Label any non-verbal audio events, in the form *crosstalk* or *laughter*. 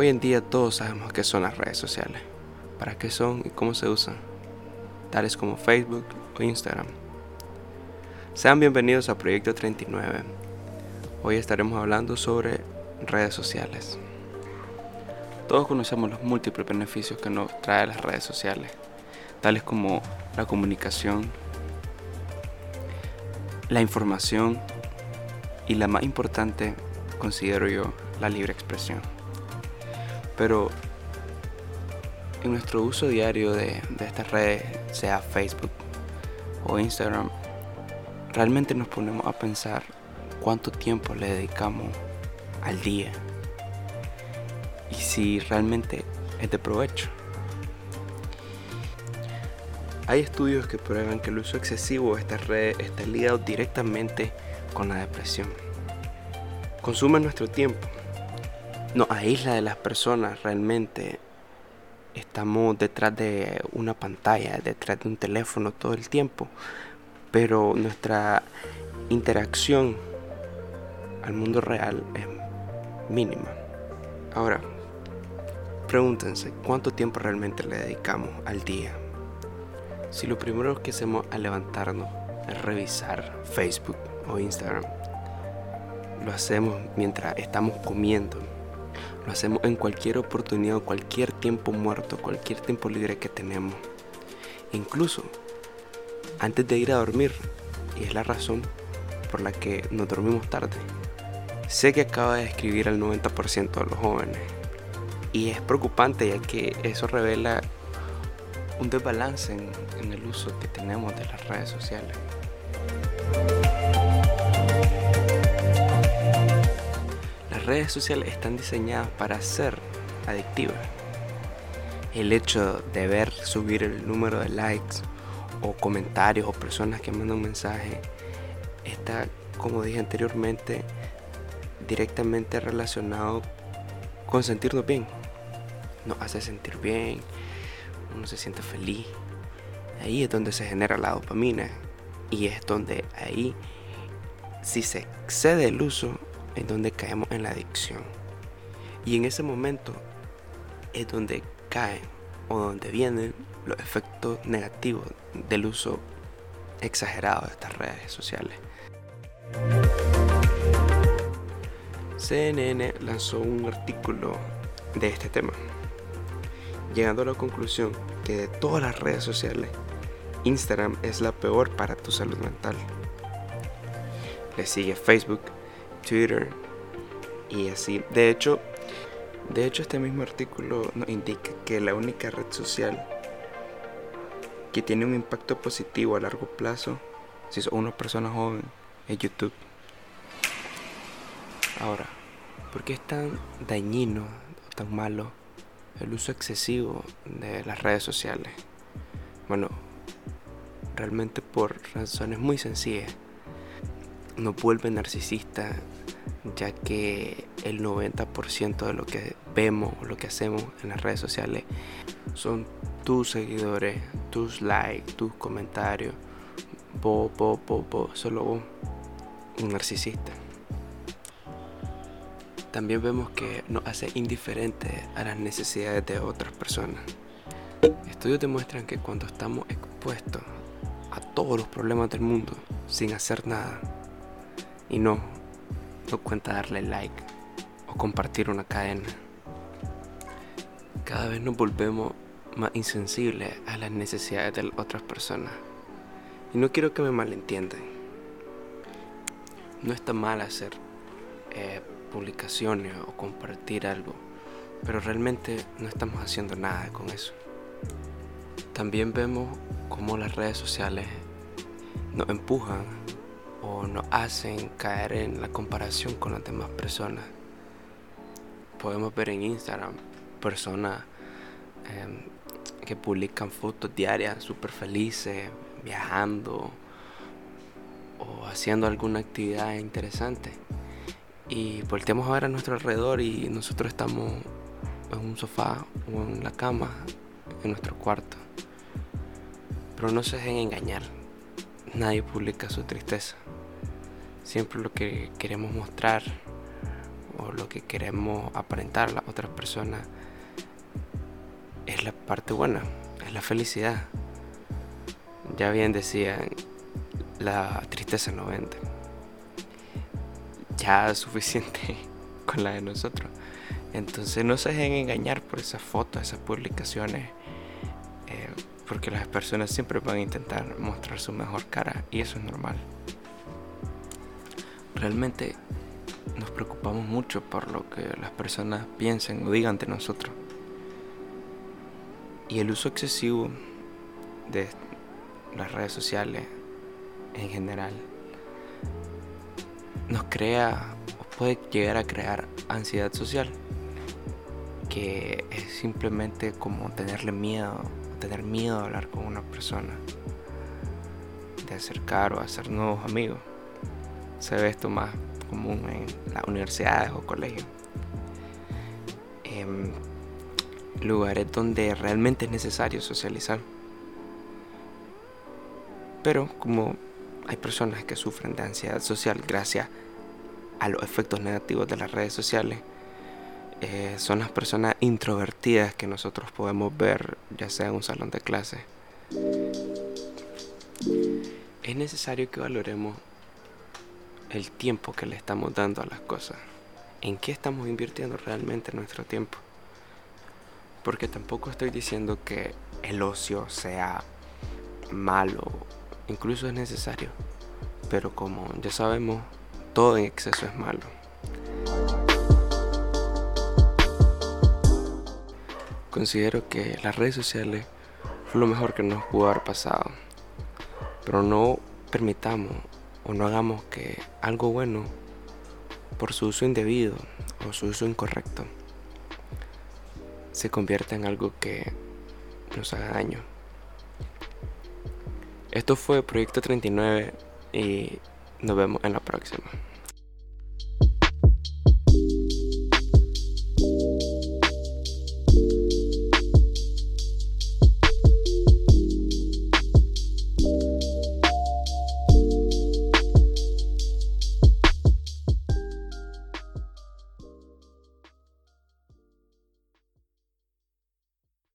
Hoy en día todos sabemos qué son las redes sociales, para qué son y cómo se usan, tales como Facebook o Instagram. Sean bienvenidos a Proyecto 39. Hoy estaremos hablando sobre redes sociales. Todos conocemos los múltiples beneficios que nos trae las redes sociales, tales como la comunicación, la información y la más importante, considero yo, la libre expresión. Pero en nuestro uso diario de, estas redes, sea Facebook o Instagram, realmente nos ponemos a pensar cuánto tiempo le dedicamos al día y si realmente es de provecho. Hay estudios que prueban que el uso excesivo de estas redes está ligado directamente con la depresión. Consume nuestro tiempo no aísla de las personas realmente. Estamos detrás de una pantalla, detrás de un teléfono todo el tiempo, pero nuestra interacción al mundo real es mínima. Ahora, pregúntense, ¿cuánto tiempo realmente le dedicamos al día? Si lo primero que hacemos al levantarnos es revisar Facebook o Instagram, lo hacemos mientras estamos comiendo, lo hacemos en cualquier oportunidad, cualquier tiempo muerto, cualquier tiempo libre que tenemos. Incluso antes de ir a dormir. Y es la razón por la que nos dormimos tarde. Sé que acaba de escribir al 90% de los jóvenes. Y es preocupante ya que eso revela un desbalance en, en el uso que tenemos de las redes sociales. Redes sociales están diseñadas para ser adictivas. El hecho de ver subir el número de likes o comentarios o personas que mandan un mensaje está, como dije anteriormente, directamente relacionado con sentirnos bien. Nos hace sentir bien, uno se siente feliz. Ahí es donde se genera la dopamina y es donde ahí, si se excede el uso, en donde caemos en la adicción. Y en ese momento es donde caen o donde vienen los efectos negativos del uso exagerado de estas redes sociales. CNN lanzó un artículo de este tema, llegando a la conclusión que de todas las redes sociales, Instagram es la peor para tu salud mental. Le sigue Facebook, Twitter y así. De hecho, de hecho este mismo artículo nos indica que la única red social que tiene un impacto positivo a largo plazo, si sos una persona joven, es YouTube. Ahora, ¿por qué es tan dañino, tan malo el uso excesivo de las redes sociales? Bueno, realmente por razones muy sencillas nos vuelve narcisista ya que el 90% de lo que vemos, lo que hacemos en las redes sociales son tus seguidores, tus likes, tus comentarios, vos, vos, vos, vos, solo vos, un narcisista. También vemos que nos hace indiferente a las necesidades de otras personas. Estudios demuestran que cuando estamos expuestos a todos los problemas del mundo sin hacer nada, y no, no cuenta darle like o compartir una cadena. Cada vez nos volvemos más insensibles a las necesidades de otras personas. Y no quiero que me malentiendan. No está mal hacer eh, publicaciones o compartir algo, pero realmente no estamos haciendo nada con eso. También vemos cómo las redes sociales nos empujan o nos hacen caer en la comparación con las demás personas. Podemos ver en Instagram personas em, que publican fotos diarias súper felices, viajando o haciendo alguna actividad interesante. Y volteamos a ver a nuestro alrededor y nosotros estamos en un sofá o en la cama en nuestro cuarto. Pero no se dejen engañar. Nadie publica su tristeza. Siempre lo que queremos mostrar o lo que queremos aparentar a las otras personas es la parte buena, es la felicidad. Ya bien decían, la tristeza no vende. Ya es suficiente *laughs* con la de nosotros. Entonces no se dejen engañar por esas fotos, esas publicaciones, porque las personas siempre van a intentar mostrar su mejor cara y eso es normal. Realmente nos preocupamos mucho por lo que las personas piensen o digan de nosotros. Y el uso excesivo de las redes sociales en general nos crea o puede llegar a crear ansiedad social que es simplemente como tenerle miedo tener miedo de hablar con una persona de acercar o hacer nuevos amigos se ve esto más común en las universidades o colegios em, lugares donde realmente es necesario socializar. Pero como hay personas que sufren de ansiedad social gracias a los efectos negativos de las redes sociales, eh, son las personas introvertidas que nosotros podemos ver ya sea en un salón de clase. Es necesario que valoremos el tiempo que le estamos dando a las cosas. ¿En qué estamos invirtiendo realmente nuestro tiempo? Porque tampoco estoy diciendo que el ocio sea malo, incluso es necesario. Pero como ya sabemos, todo en exceso es malo. Considero que las redes sociales fue lo mejor que nos pudo haber pasado. Pero no permitamos o no hagamos que algo bueno, por su uso indebido o su uso incorrecto, se convierta en algo que nos haga daño. Esto fue Proyecto 39 y nos vemos en la próxima.